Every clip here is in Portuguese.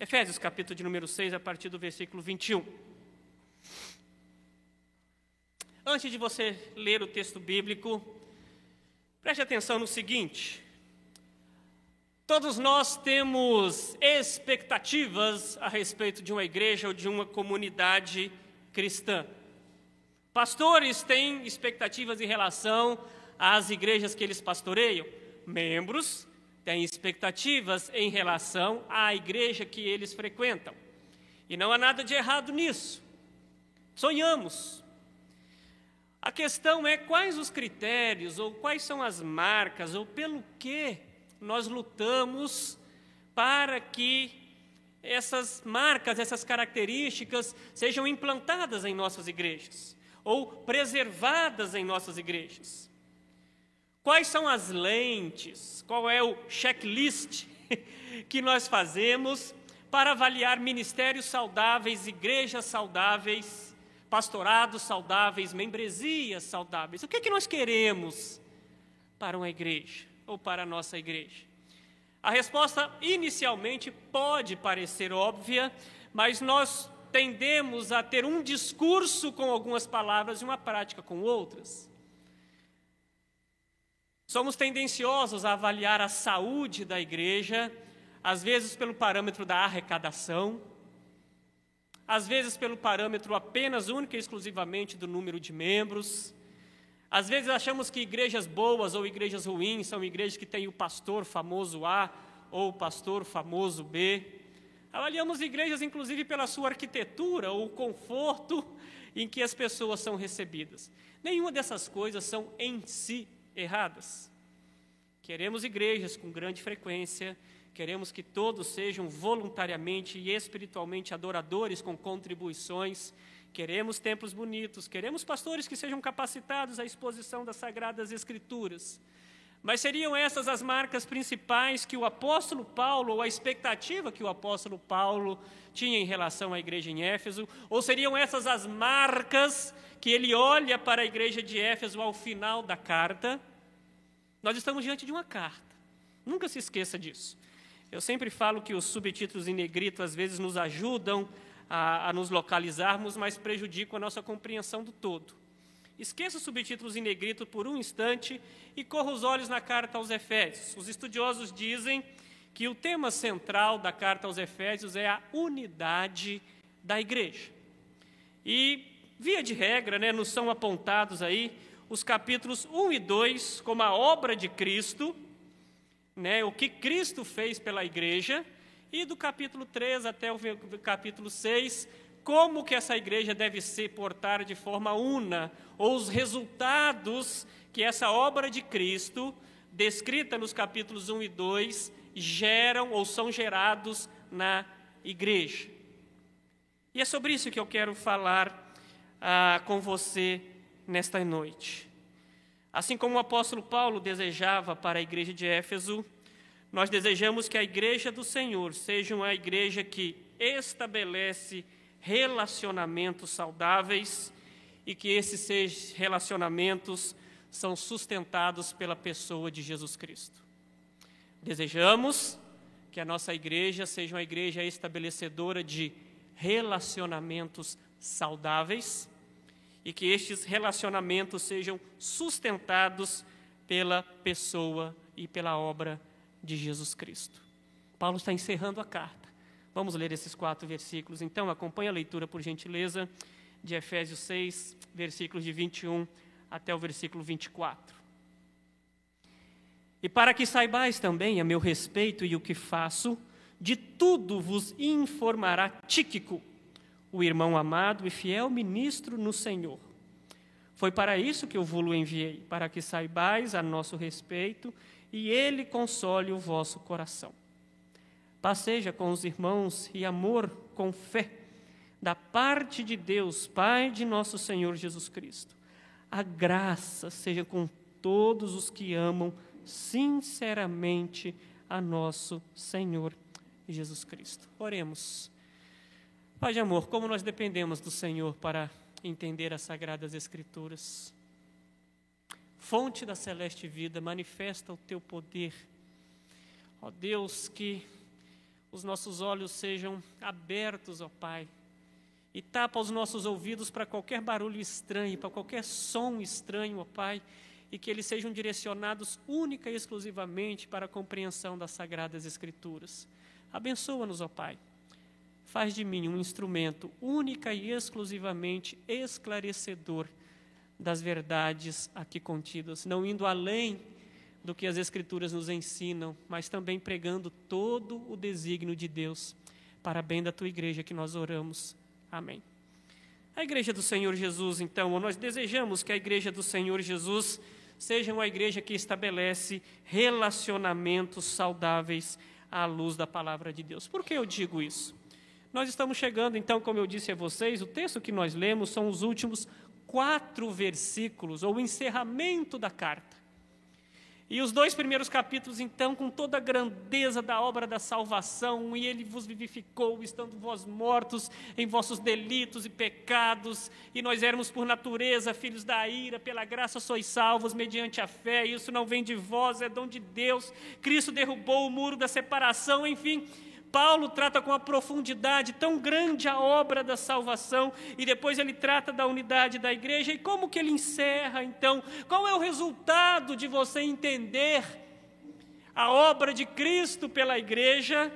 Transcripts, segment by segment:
Efésios, capítulo de número 6, a partir do versículo 21. Antes de você ler o texto bíblico, preste atenção no seguinte: todos nós temos expectativas a respeito de uma igreja ou de uma comunidade cristã. Pastores têm expectativas em relação às igrejas que eles pastoreiam, membros têm expectativas em relação à igreja que eles frequentam. E não há nada de errado nisso. Sonhamos, a questão é quais os critérios, ou quais são as marcas, ou pelo que nós lutamos para que essas marcas, essas características sejam implantadas em nossas igrejas, ou preservadas em nossas igrejas. Quais são as lentes, qual é o checklist que nós fazemos para avaliar ministérios saudáveis, igrejas saudáveis, pastorados saudáveis, membresias saudáveis. O que, é que nós queremos para uma igreja ou para a nossa igreja? A resposta inicialmente pode parecer óbvia, mas nós tendemos a ter um discurso com algumas palavras e uma prática com outras. Somos tendenciosos a avaliar a saúde da igreja, às vezes pelo parâmetro da arrecadação, às vezes pelo parâmetro apenas única e exclusivamente do número de membros. Às vezes achamos que igrejas boas ou igrejas ruins são igrejas que têm o pastor famoso A ou o pastor famoso B. Avaliamos igrejas, inclusive, pela sua arquitetura ou o conforto em que as pessoas são recebidas. Nenhuma dessas coisas são em si erradas. Queremos igrejas com grande frequência, Queremos que todos sejam voluntariamente e espiritualmente adoradores com contribuições. Queremos templos bonitos, queremos pastores que sejam capacitados à exposição das sagradas escrituras. Mas seriam essas as marcas principais que o apóstolo Paulo, ou a expectativa que o apóstolo Paulo tinha em relação à igreja em Éfeso? Ou seriam essas as marcas que ele olha para a igreja de Éfeso ao final da carta? Nós estamos diante de uma carta, nunca se esqueça disso. Eu sempre falo que os subtítulos em negrito às vezes nos ajudam a, a nos localizarmos, mas prejudicam a nossa compreensão do todo. Esqueça os subtítulos em negrito por um instante e corra os olhos na carta aos Efésios. Os estudiosos dizem que o tema central da carta aos Efésios é a unidade da igreja. E, via de regra, né, nos são apontados aí os capítulos 1 e 2 como a obra de Cristo né, o que Cristo fez pela igreja, e do capítulo 3 até o capítulo 6, como que essa igreja deve se portar de forma una, ou os resultados que essa obra de Cristo, descrita nos capítulos 1 e 2, geram ou são gerados na igreja. E é sobre isso que eu quero falar ah, com você nesta noite. Assim como o apóstolo Paulo desejava para a igreja de Éfeso, nós desejamos que a igreja do Senhor seja uma igreja que estabelece relacionamentos saudáveis e que esses relacionamentos são sustentados pela pessoa de Jesus Cristo. Desejamos que a nossa igreja seja uma igreja estabelecedora de relacionamentos saudáveis e que estes relacionamentos sejam sustentados pela pessoa e pela obra de Jesus Cristo. Paulo está encerrando a carta. Vamos ler esses quatro versículos. Então, acompanhe a leitura, por gentileza, de Efésios 6, versículos de 21 até o versículo 24. E para que saibais também a meu respeito e o que faço, de tudo vos informará Tíquico, o irmão amado e fiel ministro no Senhor. Foi para isso que eu vos enviei, para que saibais a nosso respeito e ele console o vosso coração. Passeja com os irmãos e amor com fé, da parte de Deus, Pai de nosso Senhor Jesus Cristo. A graça seja com todos os que amam sinceramente a nosso Senhor Jesus Cristo. Oremos. Pai de amor, como nós dependemos do Senhor para entender as sagradas Escrituras. Fonte da celeste vida, manifesta o teu poder. Ó Deus, que os nossos olhos sejam abertos, ó Pai, e tapa os nossos ouvidos para qualquer barulho estranho, para qualquer som estranho, ó Pai, e que eles sejam direcionados única e exclusivamente para a compreensão das sagradas Escrituras. Abençoa-nos, ó Pai. Faz de mim um instrumento única e exclusivamente esclarecedor das verdades aqui contidas, não indo além do que as Escrituras nos ensinam, mas também pregando todo o desígnio de Deus para bem da tua igreja que nós oramos. Amém. A igreja do Senhor Jesus, então, nós desejamos que a igreja do Senhor Jesus seja uma igreja que estabelece relacionamentos saudáveis à luz da palavra de Deus. Por que eu digo isso? Nós estamos chegando, então, como eu disse a vocês, o texto que nós lemos são os últimos quatro versículos, ou o encerramento da carta. E os dois primeiros capítulos, então, com toda a grandeza da obra da salvação, e ele vos vivificou, estando vós mortos em vossos delitos e pecados, e nós éramos por natureza filhos da ira, pela graça sois salvos mediante a fé, isso não vem de vós, é dom de Deus. Cristo derrubou o muro da separação, enfim, Paulo trata com a profundidade tão grande a obra da salvação e depois ele trata da unidade da igreja. E como que ele encerra então? Qual é o resultado de você entender a obra de Cristo pela igreja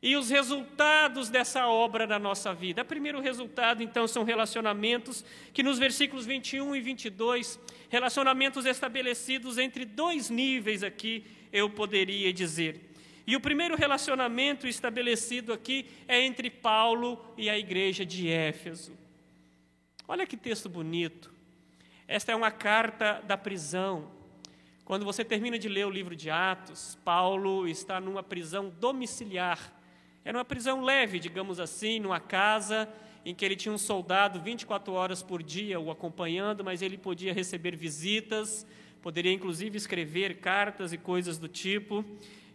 e os resultados dessa obra na nossa vida? O primeiro resultado então são relacionamentos que nos versículos 21 e 22, relacionamentos estabelecidos entre dois níveis aqui, eu poderia dizer. E o primeiro relacionamento estabelecido aqui é entre Paulo e a igreja de Éfeso. Olha que texto bonito. Esta é uma carta da prisão. Quando você termina de ler o livro de Atos, Paulo está numa prisão domiciliar. Era uma prisão leve, digamos assim, numa casa em que ele tinha um soldado 24 horas por dia o acompanhando, mas ele podia receber visitas, poderia inclusive escrever cartas e coisas do tipo.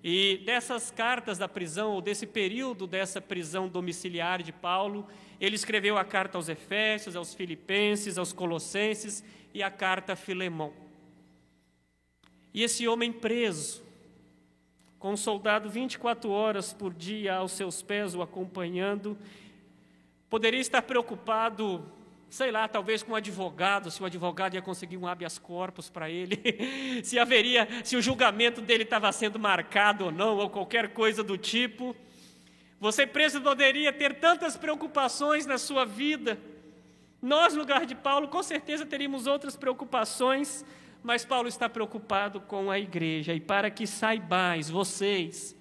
E dessas cartas da prisão, ou desse período dessa prisão domiciliar de Paulo, ele escreveu a carta aos Efésios, aos Filipenses, aos Colossenses e a carta a Filemão. E esse homem preso, com um soldado 24 horas por dia aos seus pés o acompanhando, poderia estar preocupado sei lá, talvez com um advogado, se o advogado ia conseguir um habeas corpus para ele, se haveria, se o julgamento dele estava sendo marcado ou não, ou qualquer coisa do tipo. Você preso poderia ter tantas preocupações na sua vida. Nós, no lugar de Paulo, com certeza teríamos outras preocupações, mas Paulo está preocupado com a igreja. E para que saibais, vocês,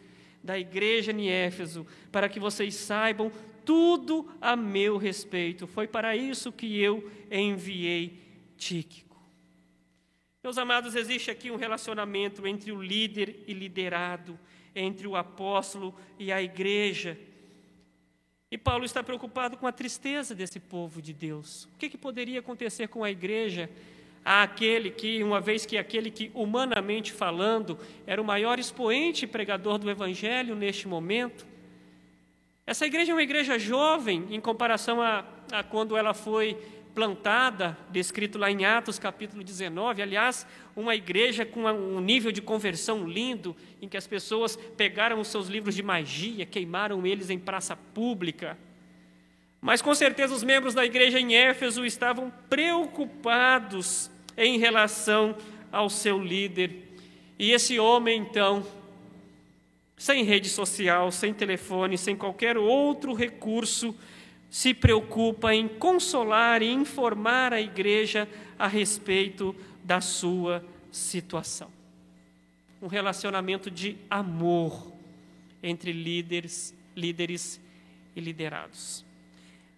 da igreja em Éfeso, para que vocês saibam tudo a meu respeito. Foi para isso que eu enviei Tíquico. Meus amados, existe aqui um relacionamento entre o líder e liderado, entre o apóstolo e a igreja. E Paulo está preocupado com a tristeza desse povo de Deus. O que, que poderia acontecer com a igreja? Aquele que, uma vez que aquele que, humanamente falando, era o maior expoente pregador do evangelho neste momento, essa igreja é uma igreja jovem em comparação a, a quando ela foi plantada, descrito lá em Atos capítulo 19. Aliás, uma igreja com um nível de conversão lindo, em que as pessoas pegaram os seus livros de magia, queimaram eles em praça pública. Mas com certeza os membros da igreja em Éfeso estavam preocupados em relação ao seu líder. E esse homem, então, sem rede social, sem telefone, sem qualquer outro recurso, se preocupa em consolar e informar a igreja a respeito da sua situação. Um relacionamento de amor entre líderes, líderes e liderados.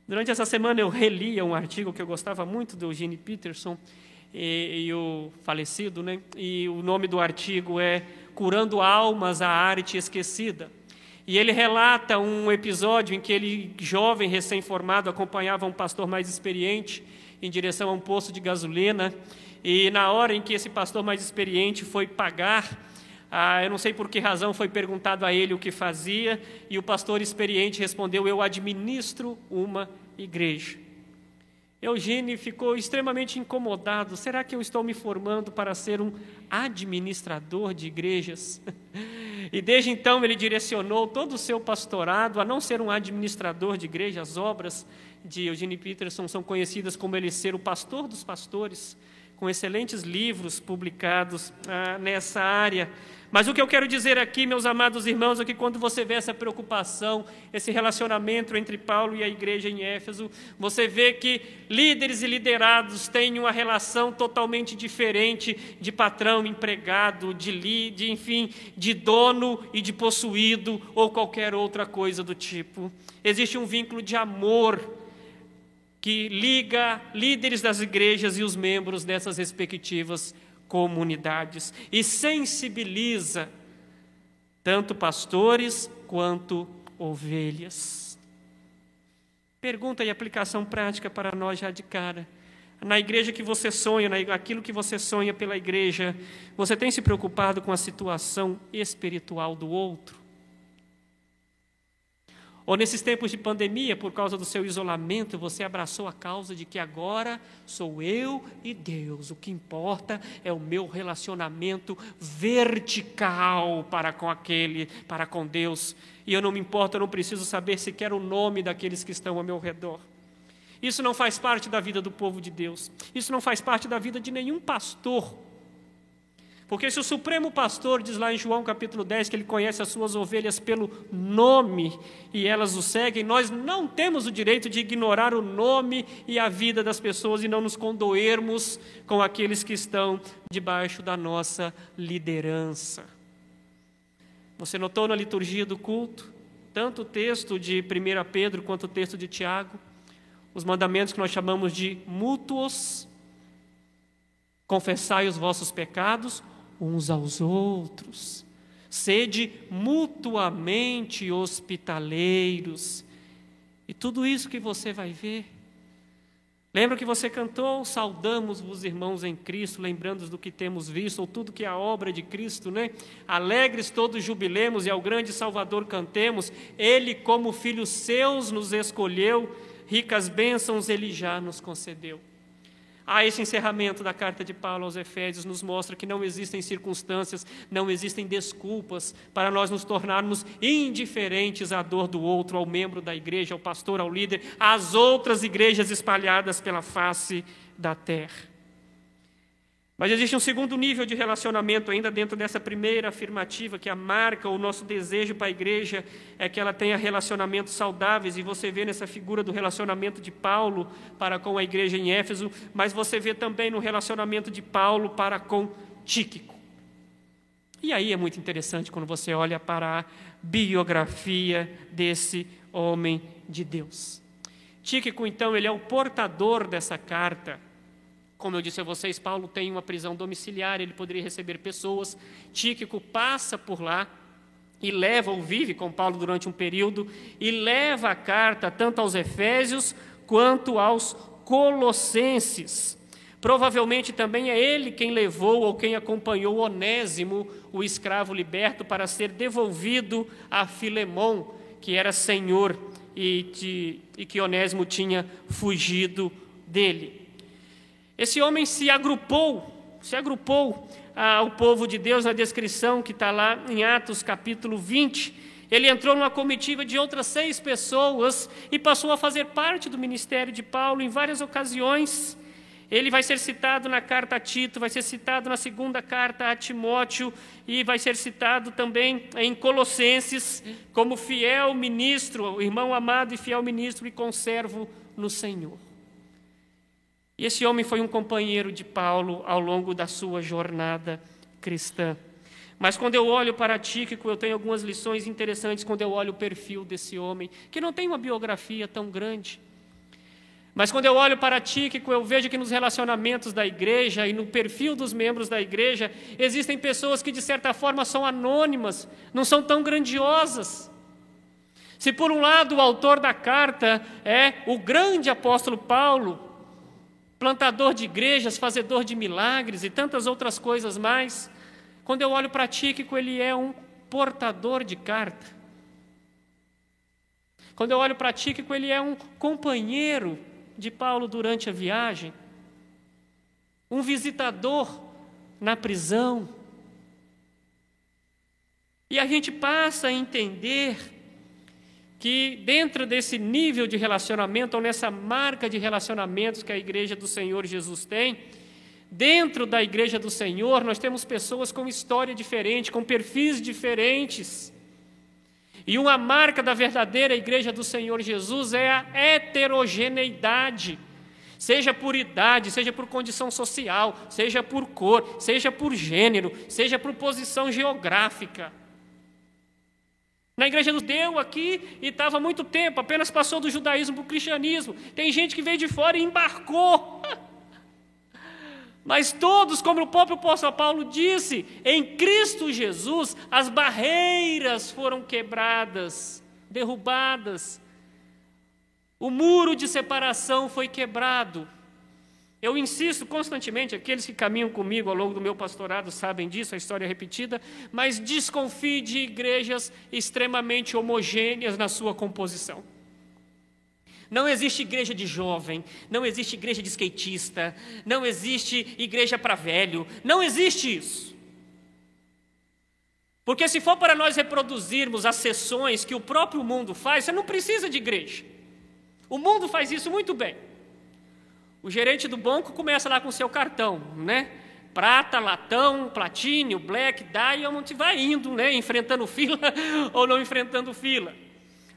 Durante essa semana eu relia um artigo que eu gostava muito do Eugene Peterson e, e o falecido, né? E o nome do artigo é curando almas à arte esquecida. E ele relata um episódio em que ele, jovem, recém-formado, acompanhava um pastor mais experiente em direção a um posto de gasolina. E na hora em que esse pastor mais experiente foi pagar, ah, eu não sei por que razão foi perguntado a ele o que fazia, e o pastor experiente respondeu: Eu administro uma igreja. Eugênio ficou extremamente incomodado. Será que eu estou me formando para ser um administrador de igrejas? E desde então ele direcionou todo o seu pastorado a não ser um administrador de igreja, as obras de Eugene Peterson são conhecidas como ele ser o pastor dos pastores, com excelentes livros publicados ah, nessa área. Mas o que eu quero dizer aqui, meus amados irmãos, é que quando você vê essa preocupação, esse relacionamento entre Paulo e a igreja em Éfeso, você vê que líderes e liderados têm uma relação totalmente diferente de patrão, empregado, de enfim, de dono e de possuído ou qualquer outra coisa do tipo. Existe um vínculo de amor que liga líderes das igrejas e os membros dessas respectivas comunidades e sensibiliza tanto pastores quanto ovelhas. Pergunta e aplicação prática para nós já de cara. Na igreja que você sonha, naquilo que você sonha pela igreja, você tem se preocupado com a situação espiritual do outro? Ou nesses tempos de pandemia, por causa do seu isolamento, você abraçou a causa de que agora sou eu e Deus. O que importa é o meu relacionamento vertical para com aquele, para com Deus. E eu não me importo, eu não preciso saber sequer o nome daqueles que estão ao meu redor. Isso não faz parte da vida do povo de Deus. Isso não faz parte da vida de nenhum pastor porque se o Supremo Pastor diz lá em João capítulo 10 que ele conhece as suas ovelhas pelo nome e elas o seguem, nós não temos o direito de ignorar o nome e a vida das pessoas e não nos condoermos com aqueles que estão debaixo da nossa liderança. Você notou na liturgia do culto, tanto o texto de 1 Pedro quanto o texto de Tiago, os mandamentos que nós chamamos de mútuos, confessai os vossos pecados uns aos outros, sede mutuamente hospitaleiros. E tudo isso que você vai ver. Lembra que você cantou? Saudamos os irmãos em Cristo, lembrando do que temos visto, ou tudo que é a obra de Cristo, né? Alegres todos jubilemos e ao grande Salvador cantemos. Ele, como filhos seus, nos escolheu, ricas bênçãos ele já nos concedeu. Ah, esse encerramento da carta de Paulo aos Efésios nos mostra que não existem circunstâncias, não existem desculpas para nós nos tornarmos indiferentes à dor do outro, ao membro da igreja, ao pastor, ao líder, às outras igrejas espalhadas pela face da terra. Mas existe um segundo nível de relacionamento ainda dentro dessa primeira afirmativa, que a marca, o nosso desejo para a igreja é que ela tenha relacionamentos saudáveis, e você vê nessa figura do relacionamento de Paulo para com a igreja em Éfeso, mas você vê também no relacionamento de Paulo para com Tíquico. E aí é muito interessante quando você olha para a biografia desse homem de Deus. Tíquico, então, ele é o portador dessa carta como eu disse a vocês, Paulo tem uma prisão domiciliar, ele poderia receber pessoas. Tíquico passa por lá e leva ou vive com Paulo durante um período e leva a carta tanto aos Efésios quanto aos Colossenses. Provavelmente também é ele quem levou ou quem acompanhou Onésimo, o escravo liberto, para ser devolvido a Filemon, que era senhor e, de, e que Onésimo tinha fugido dele. Esse homem se agrupou, se agrupou ao povo de Deus na descrição que está lá em Atos capítulo 20. Ele entrou numa comitiva de outras seis pessoas e passou a fazer parte do ministério de Paulo em várias ocasiões. Ele vai ser citado na carta a Tito, vai ser citado na segunda carta a Timóteo e vai ser citado também em Colossenses como fiel ministro, irmão amado e fiel ministro e conservo no Senhor. E esse homem foi um companheiro de Paulo ao longo da sua jornada cristã. Mas quando eu olho para Tíquico, eu tenho algumas lições interessantes quando eu olho o perfil desse homem, que não tem uma biografia tão grande. Mas quando eu olho para Tíquico, eu vejo que nos relacionamentos da igreja e no perfil dos membros da igreja, existem pessoas que de certa forma são anônimas, não são tão grandiosas. Se por um lado o autor da carta é o grande apóstolo Paulo, plantador de igrejas, fazedor de milagres e tantas outras coisas mais. Quando eu olho para Tíquico, ele é um portador de carta. Quando eu olho para Tíquico, ele é um companheiro de Paulo durante a viagem, um visitador na prisão. E a gente passa a entender que dentro desse nível de relacionamento, ou nessa marca de relacionamentos que a igreja do Senhor Jesus tem, dentro da igreja do Senhor, nós temos pessoas com história diferente, com perfis diferentes. E uma marca da verdadeira igreja do Senhor Jesus é a heterogeneidade. Seja por idade, seja por condição social, seja por cor, seja por gênero, seja por posição geográfica. Na igreja do deu aqui e estava há muito tempo, apenas passou do judaísmo para o cristianismo. Tem gente que veio de fora e embarcou. Mas todos, como o próprio apóstolo Paulo disse, em Cristo Jesus as barreiras foram quebradas, derrubadas. O muro de separação foi quebrado. Eu insisto constantemente, aqueles que caminham comigo ao longo do meu pastorado sabem disso, a história é repetida, mas desconfie de igrejas extremamente homogêneas na sua composição. Não existe igreja de jovem, não existe igreja de skatista, não existe igreja para velho, não existe isso. Porque se for para nós reproduzirmos as sessões que o próprio mundo faz, você não precisa de igreja. O mundo faz isso muito bem. O gerente do banco começa lá com o seu cartão, né? Prata, latão, platínio, black, diamond, vai indo, né? Enfrentando fila ou não enfrentando fila.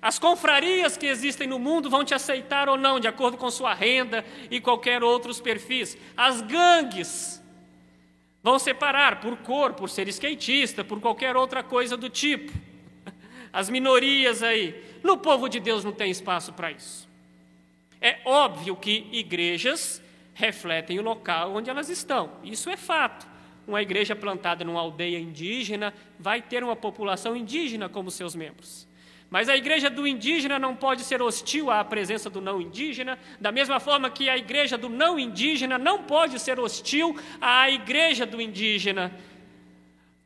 As confrarias que existem no mundo vão te aceitar ou não, de acordo com sua renda e qualquer outros perfis. As gangues vão separar por cor, por ser skatista, por qualquer outra coisa do tipo. As minorias aí. No povo de Deus não tem espaço para isso. É óbvio que igrejas refletem o local onde elas estão. Isso é fato. Uma igreja plantada numa aldeia indígena vai ter uma população indígena como seus membros. Mas a igreja do indígena não pode ser hostil à presença do não indígena, da mesma forma que a igreja do não indígena não pode ser hostil à igreja do indígena.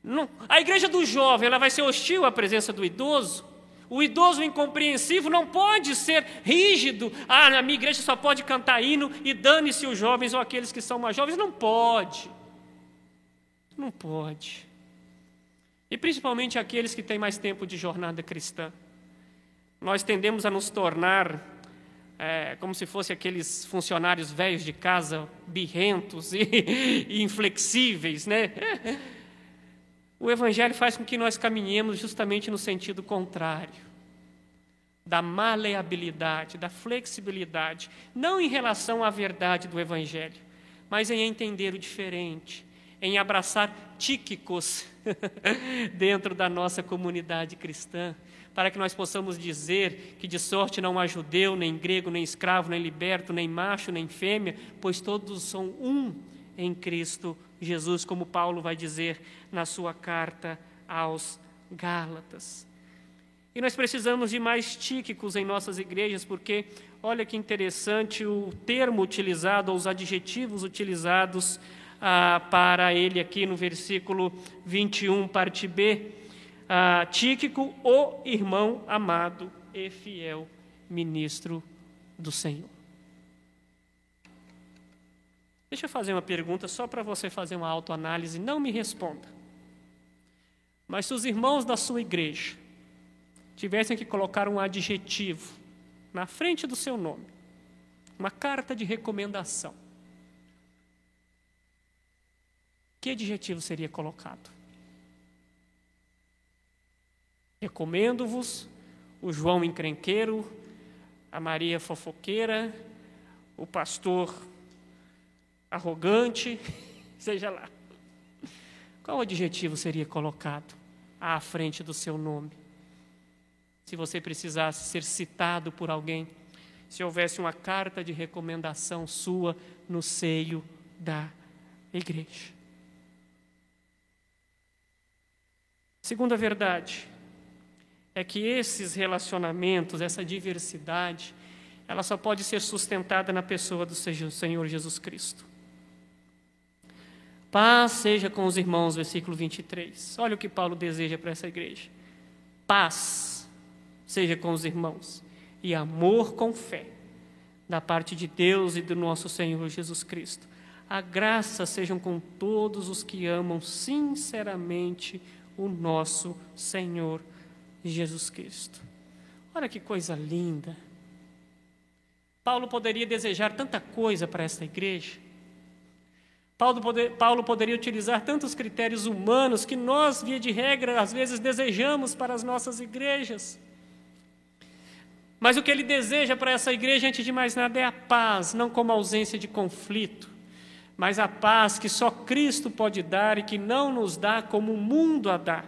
Não. A igreja do jovem ela vai ser hostil à presença do idoso. O idoso incompreensivo não pode ser rígido. Ah, na minha igreja só pode cantar hino e dane-se os jovens ou aqueles que são mais jovens. Não pode. Não pode. E principalmente aqueles que têm mais tempo de jornada cristã nós tendemos a nos tornar é, como se fossem aqueles funcionários velhos de casa, birrentos e, e inflexíveis, né? O Evangelho faz com que nós caminhemos justamente no sentido contrário da maleabilidade, da flexibilidade, não em relação à verdade do Evangelho, mas em entender o diferente, em abraçar tíquicos dentro da nossa comunidade cristã, para que nós possamos dizer que de sorte não há judeu, nem grego, nem escravo, nem liberto, nem macho, nem fêmea, pois todos são um em Cristo Jesus, como Paulo vai dizer na sua carta aos Gálatas. E nós precisamos de mais tíquicos em nossas igrejas, porque olha que interessante o termo utilizado, ou os adjetivos utilizados ah, para ele aqui no versículo 21, parte B ah, Tíquico, o irmão amado e fiel ministro do Senhor. Deixa eu fazer uma pergunta só para você fazer uma autoanálise, não me responda. Mas se os irmãos da sua igreja tivessem que colocar um adjetivo na frente do seu nome, uma carta de recomendação, que adjetivo seria colocado? Recomendo-vos o João encrenqueiro, a Maria fofoqueira, o pastor arrogante, seja lá. Qual adjetivo seria colocado à frente do seu nome? Se você precisasse ser citado por alguém, se houvesse uma carta de recomendação sua no seio da igreja. Segunda verdade, é que esses relacionamentos, essa diversidade, ela só pode ser sustentada na pessoa do Senhor Jesus Cristo. Paz seja com os irmãos, versículo 23. Olha o que Paulo deseja para essa igreja. Paz seja com os irmãos e amor com fé da parte de Deus e do nosso Senhor Jesus Cristo. A graça sejam com todos os que amam sinceramente o nosso Senhor Jesus Cristo. Olha que coisa linda. Paulo poderia desejar tanta coisa para esta igreja. Paulo, poder, Paulo, poderia utilizar tantos critérios humanos que nós, via de regra, às vezes desejamos para as nossas igrejas. Mas o que ele deseja para essa igreja, antes de mais nada, é a paz, não como ausência de conflito, mas a paz que só Cristo pode dar e que não nos dá como o mundo a dá.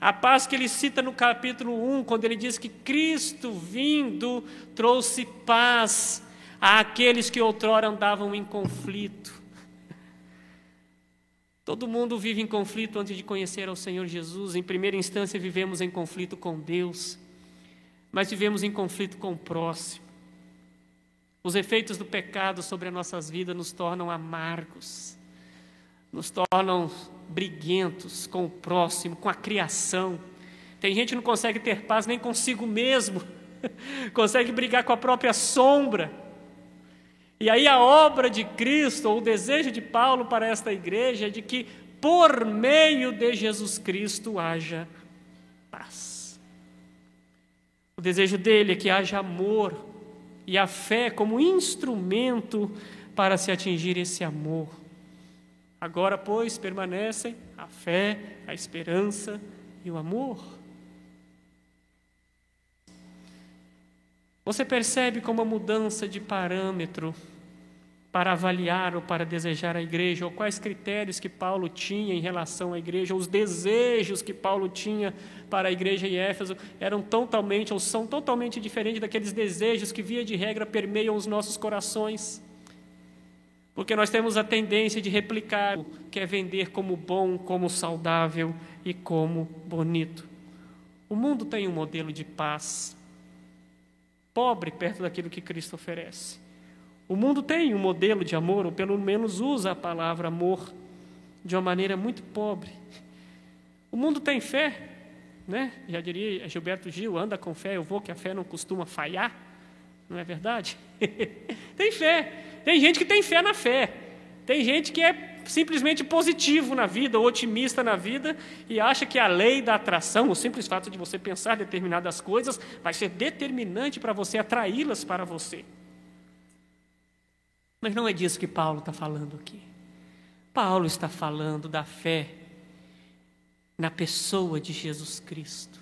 A paz que ele cita no capítulo 1, quando ele diz que Cristo vindo trouxe paz àqueles que outrora andavam em conflito. Todo mundo vive em conflito antes de conhecer ao Senhor Jesus. Em primeira instância, vivemos em conflito com Deus, mas vivemos em conflito com o próximo. Os efeitos do pecado sobre as nossas vidas nos tornam amargos, nos tornam briguentos com o próximo, com a criação. Tem gente que não consegue ter paz nem consigo mesmo, consegue brigar com a própria sombra. E aí a obra de Cristo, ou o desejo de Paulo para esta igreja é de que por meio de Jesus Cristo haja paz. O desejo dele é que haja amor e a fé como instrumento para se atingir esse amor. Agora, pois, permanecem a fé, a esperança e o amor. Você percebe como a mudança de parâmetro para avaliar ou para desejar a igreja, ou quais critérios que Paulo tinha em relação à igreja, os desejos que Paulo tinha para a igreja em Éfeso eram totalmente ou são totalmente diferentes daqueles desejos que, via de regra, permeiam os nossos corações. Porque nós temos a tendência de replicar o que é vender como bom, como saudável e como bonito. O mundo tem um modelo de paz, pobre perto daquilo que Cristo oferece. O mundo tem um modelo de amor, ou pelo menos usa a palavra amor de uma maneira muito pobre. O mundo tem fé, né? Já diria Gilberto Gil, anda com fé, eu vou, que a fé não costuma falhar. Não é verdade? tem fé. Tem gente que tem fé na fé. Tem gente que é simplesmente positivo na vida, ou otimista na vida, e acha que a lei da atração, o simples fato de você pensar determinadas coisas, vai ser determinante para você atraí-las para você. Mas não é disso que Paulo está falando aqui. Paulo está falando da fé na pessoa de Jesus Cristo.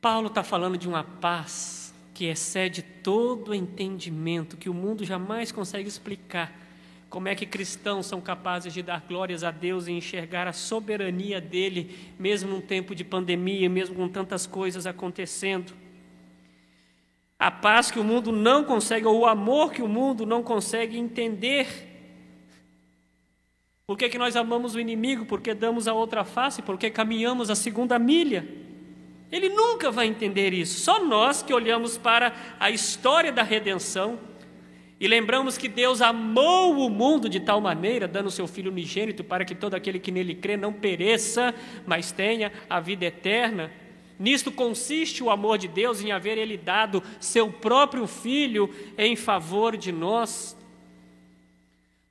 Paulo está falando de uma paz que excede todo entendimento, que o mundo jamais consegue explicar. Como é que cristãos são capazes de dar glórias a Deus e enxergar a soberania dele, mesmo num tempo de pandemia, mesmo com tantas coisas acontecendo? A paz que o mundo não consegue, ou o amor que o mundo não consegue entender. Por que, que nós amamos o inimigo? Porque damos a outra face? Porque caminhamos a segunda milha? Ele nunca vai entender isso. Só nós que olhamos para a história da redenção e lembramos que Deus amou o mundo de tal maneira, dando seu Filho unigênito para que todo aquele que nele crê não pereça, mas tenha a vida eterna. Nisto consiste o amor de Deus em haver Ele dado seu próprio Filho em favor de nós.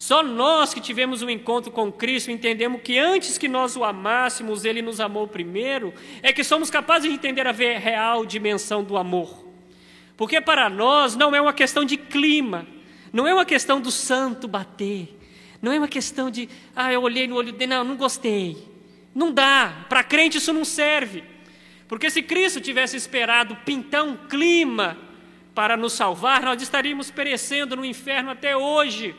Só nós que tivemos um encontro com Cristo entendemos que antes que nós o amássemos, Ele nos amou primeiro, é que somos capazes de entender a real dimensão do amor. Porque para nós não é uma questão de clima, não é uma questão do santo bater, não é uma questão de, ah, eu olhei no olho dele, não, não gostei. Não dá, para crente isso não serve. Porque se Cristo tivesse esperado pintar um clima para nos salvar, nós estaríamos perecendo no inferno até hoje.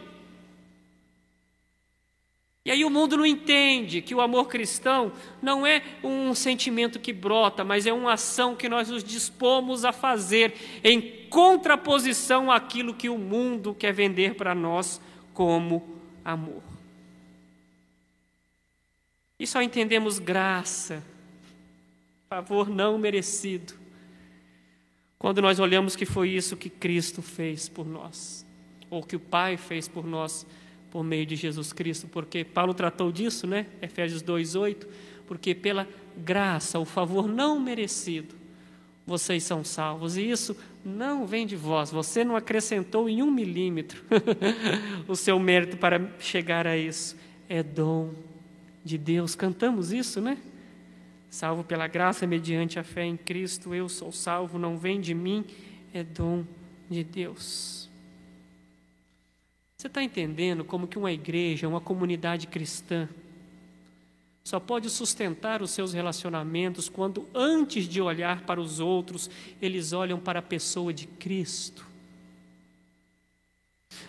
E aí o mundo não entende que o amor cristão não é um sentimento que brota, mas é uma ação que nós nos dispomos a fazer em contraposição àquilo que o mundo quer vender para nós como amor. E só entendemos graça, favor não merecido, quando nós olhamos que foi isso que Cristo fez por nós, ou que o Pai fez por nós por meio de Jesus Cristo, porque Paulo tratou disso, né? Efésios 2:8, porque pela graça, o favor não merecido, vocês são salvos. E isso não vem de vós. Você não acrescentou em um milímetro o seu mérito para chegar a isso. É dom de Deus. Cantamos isso, né? Salvo pela graça mediante a fé em Cristo, eu sou salvo, não vem de mim, é dom de Deus. Você está entendendo como que uma igreja, uma comunidade cristã, só pode sustentar os seus relacionamentos quando, antes de olhar para os outros, eles olham para a pessoa de Cristo.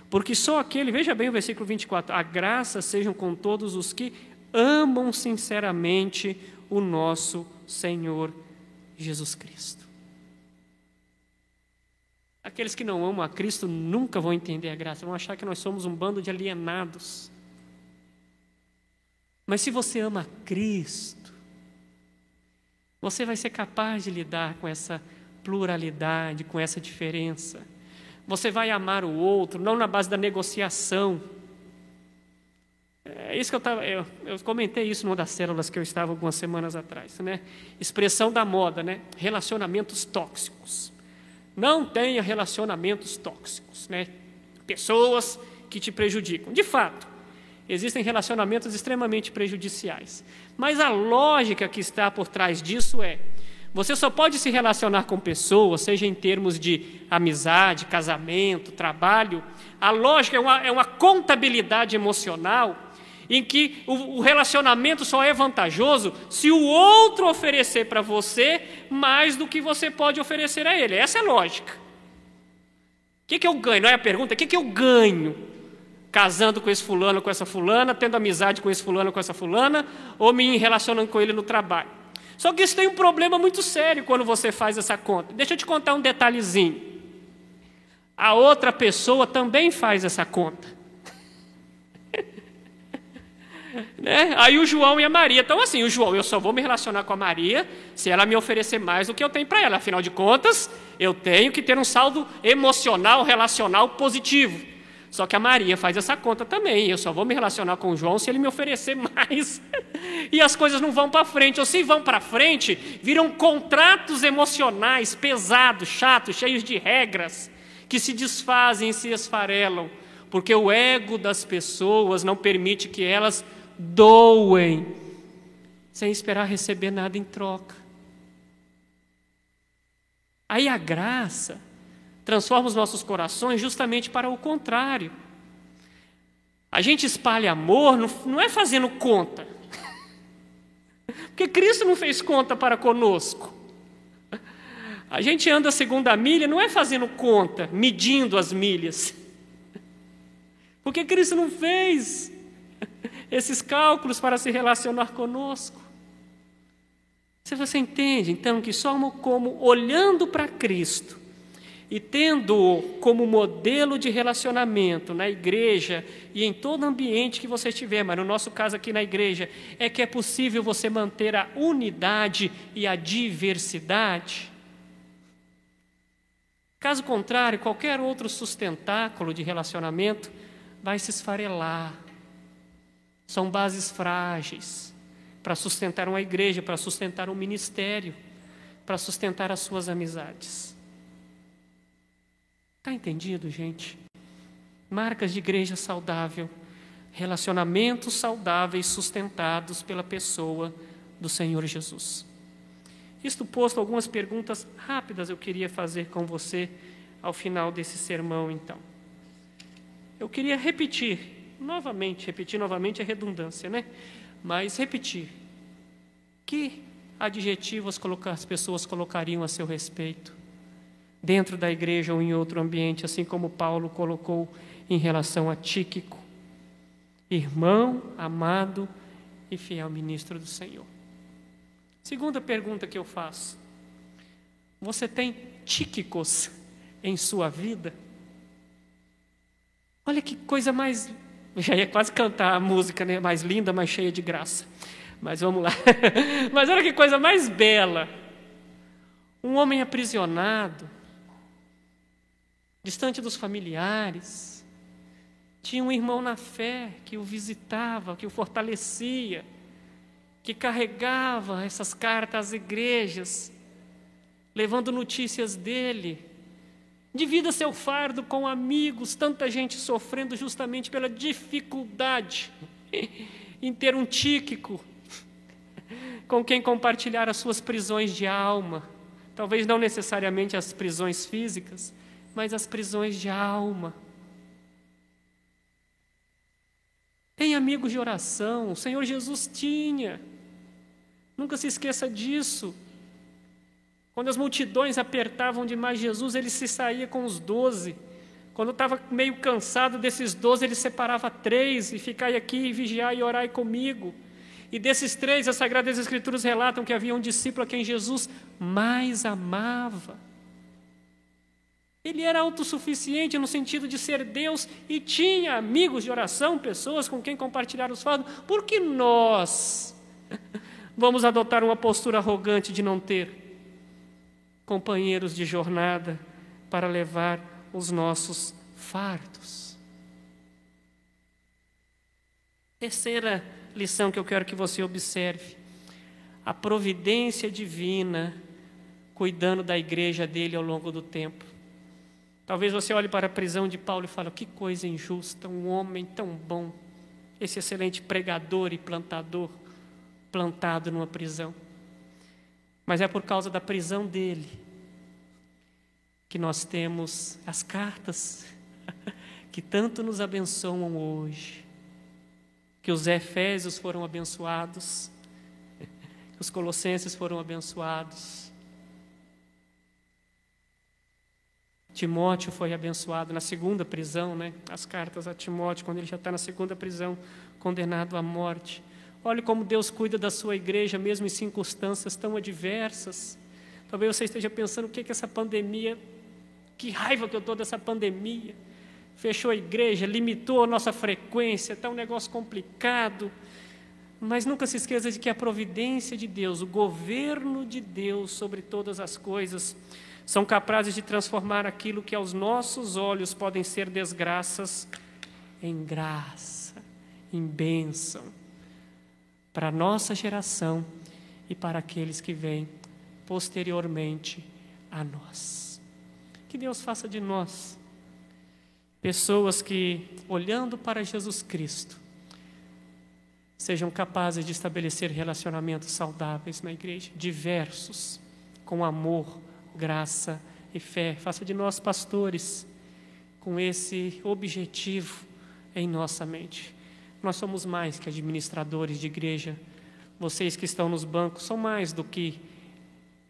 Porque só aquele, veja bem o versículo 24: a graça sejam com todos os que amam sinceramente o nosso Senhor Jesus Cristo. Aqueles que não amam a Cristo nunca vão entender a graça, vão achar que nós somos um bando de alienados. Mas se você ama a Cristo, você vai ser capaz de lidar com essa pluralidade, com essa diferença. Você vai amar o outro, não na base da negociação. É isso que eu estava. Eu, eu, comentei isso numa das células que eu estava algumas semanas atrás, né? Expressão da moda, né? Relacionamentos tóxicos. Não tenha relacionamentos tóxicos, né? Pessoas que te prejudicam. De fato, existem relacionamentos extremamente prejudiciais. Mas a lógica que está por trás disso é: você só pode se relacionar com pessoas, seja em termos de amizade, casamento, trabalho. A lógica é uma, é uma contabilidade emocional em que o, relacionamento só é vantajoso se o outro oferecer para você mais do que você pode oferecer a ele. Essa é a lógica. O que, que eu ganho? Não é a pergunta, o que, que eu ganho casando com esse fulano, com essa fulana, tendo amizade com esse fulano, com essa fulana, ou me relacionando com ele no trabalho? Só que isso tem um problema muito sério quando você faz essa conta. Deixa eu te contar um detalhezinho. A outra pessoa também faz essa conta. Né? Aí o João e a Maria. Então, assim, o João, eu só vou me relacionar com a Maria se ela me oferecer mais do que eu tenho para ela. Afinal de contas, eu tenho que ter um saldo emocional, relacional positivo. Só que a Maria faz essa conta também. Eu só vou me relacionar com o João se ele me oferecer mais. e as coisas não vão para frente. Ou se vão para frente, viram contratos emocionais pesados, chatos, cheios de regras, que se desfazem e se esfarelam. Porque o ego das pessoas não permite que elas doem sem esperar receber nada em troca. Aí a graça transforma os nossos corações justamente para o contrário. A gente espalha amor não é fazendo conta. Porque Cristo não fez conta para conosco. A gente anda a segunda milha não é fazendo conta, medindo as milhas. Porque Cristo não fez esses cálculos para se relacionar conosco. Se você entende, então, que somos como olhando para Cristo, e tendo como modelo de relacionamento na igreja e em todo ambiente que você estiver, mas no nosso caso aqui na igreja, é que é possível você manter a unidade e a diversidade. Caso contrário, qualquer outro sustentáculo de relacionamento vai se esfarelar. São bases frágeis para sustentar uma igreja, para sustentar um ministério, para sustentar as suas amizades. Está entendido, gente? Marcas de igreja saudável, relacionamentos saudáveis sustentados pela pessoa do Senhor Jesus. Isto posto, algumas perguntas rápidas eu queria fazer com você ao final desse sermão, então. Eu queria repetir, novamente, repetir novamente é redundância, né? Mas repetir. Que adjetivos as pessoas colocariam a seu respeito? dentro da igreja ou em outro ambiente, assim como Paulo colocou em relação a Tíquico, irmão, amado e fiel ministro do Senhor. Segunda pergunta que eu faço: você tem Tíquicos em sua vida? Olha que coisa mais. Já ia quase cantar a música né? mais linda, mais cheia de graça. Mas vamos lá. Mas olha que coisa mais bela. Um homem aprisionado, distante dos familiares. Tinha um irmão na fé que o visitava, que o fortalecia, que carregava essas cartas às igrejas, levando notícias dele. Divida seu fardo com amigos, tanta gente sofrendo justamente pela dificuldade em ter um Tíquico com quem compartilhar as suas prisões de alma. Talvez não necessariamente as prisões físicas, mas as prisões de alma. Tem amigos de oração, o Senhor Jesus tinha. Nunca se esqueça disso. Quando as multidões apertavam demais Jesus, ele se saía com os doze. Quando estava meio cansado desses doze, ele separava três e ficai aqui, vigiai e orai comigo. E desses três, as Sagradas Escrituras relatam que havia um discípulo a quem Jesus mais amava. Ele era autossuficiente no sentido de ser Deus e tinha amigos de oração, pessoas com quem compartilhar os fardos. Por que nós vamos adotar uma postura arrogante de não ter companheiros de jornada para levar os nossos fardos? Terceira lição que eu quero que você observe: a providência divina cuidando da igreja dele ao longo do tempo. Talvez você olhe para a prisão de Paulo e fale: que coisa injusta, um homem tão bom, esse excelente pregador e plantador, plantado numa prisão. Mas é por causa da prisão dele que nós temos as cartas que tanto nos abençoam hoje. Que os Efésios foram abençoados, que os Colossenses foram abençoados, Timóteo foi abençoado na segunda prisão, né? As cartas a Timóteo, quando ele já está na segunda prisão, condenado à morte. Olhe como Deus cuida da sua igreja, mesmo em circunstâncias tão adversas. Talvez você esteja pensando: o que é que essa pandemia, que raiva que eu estou dessa pandemia. Fechou a igreja, limitou a nossa frequência, está um negócio complicado. Mas nunca se esqueça de que a providência de Deus, o governo de Deus sobre todas as coisas, são capazes de transformar aquilo que aos nossos olhos podem ser desgraças em graça, em bênção, para a nossa geração e para aqueles que vêm posteriormente a nós. Que Deus faça de nós pessoas que, olhando para Jesus Cristo, sejam capazes de estabelecer relacionamentos saudáveis na igreja, diversos, com amor, graça e fé. Faça de nós pastores com esse objetivo em nossa mente. Nós somos mais que administradores de igreja. Vocês que estão nos bancos são mais do que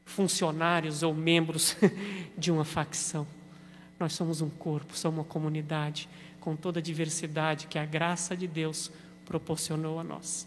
funcionários ou membros de uma facção. Nós somos um corpo, somos uma comunidade com toda a diversidade que a graça de Deus proporcionou a nós.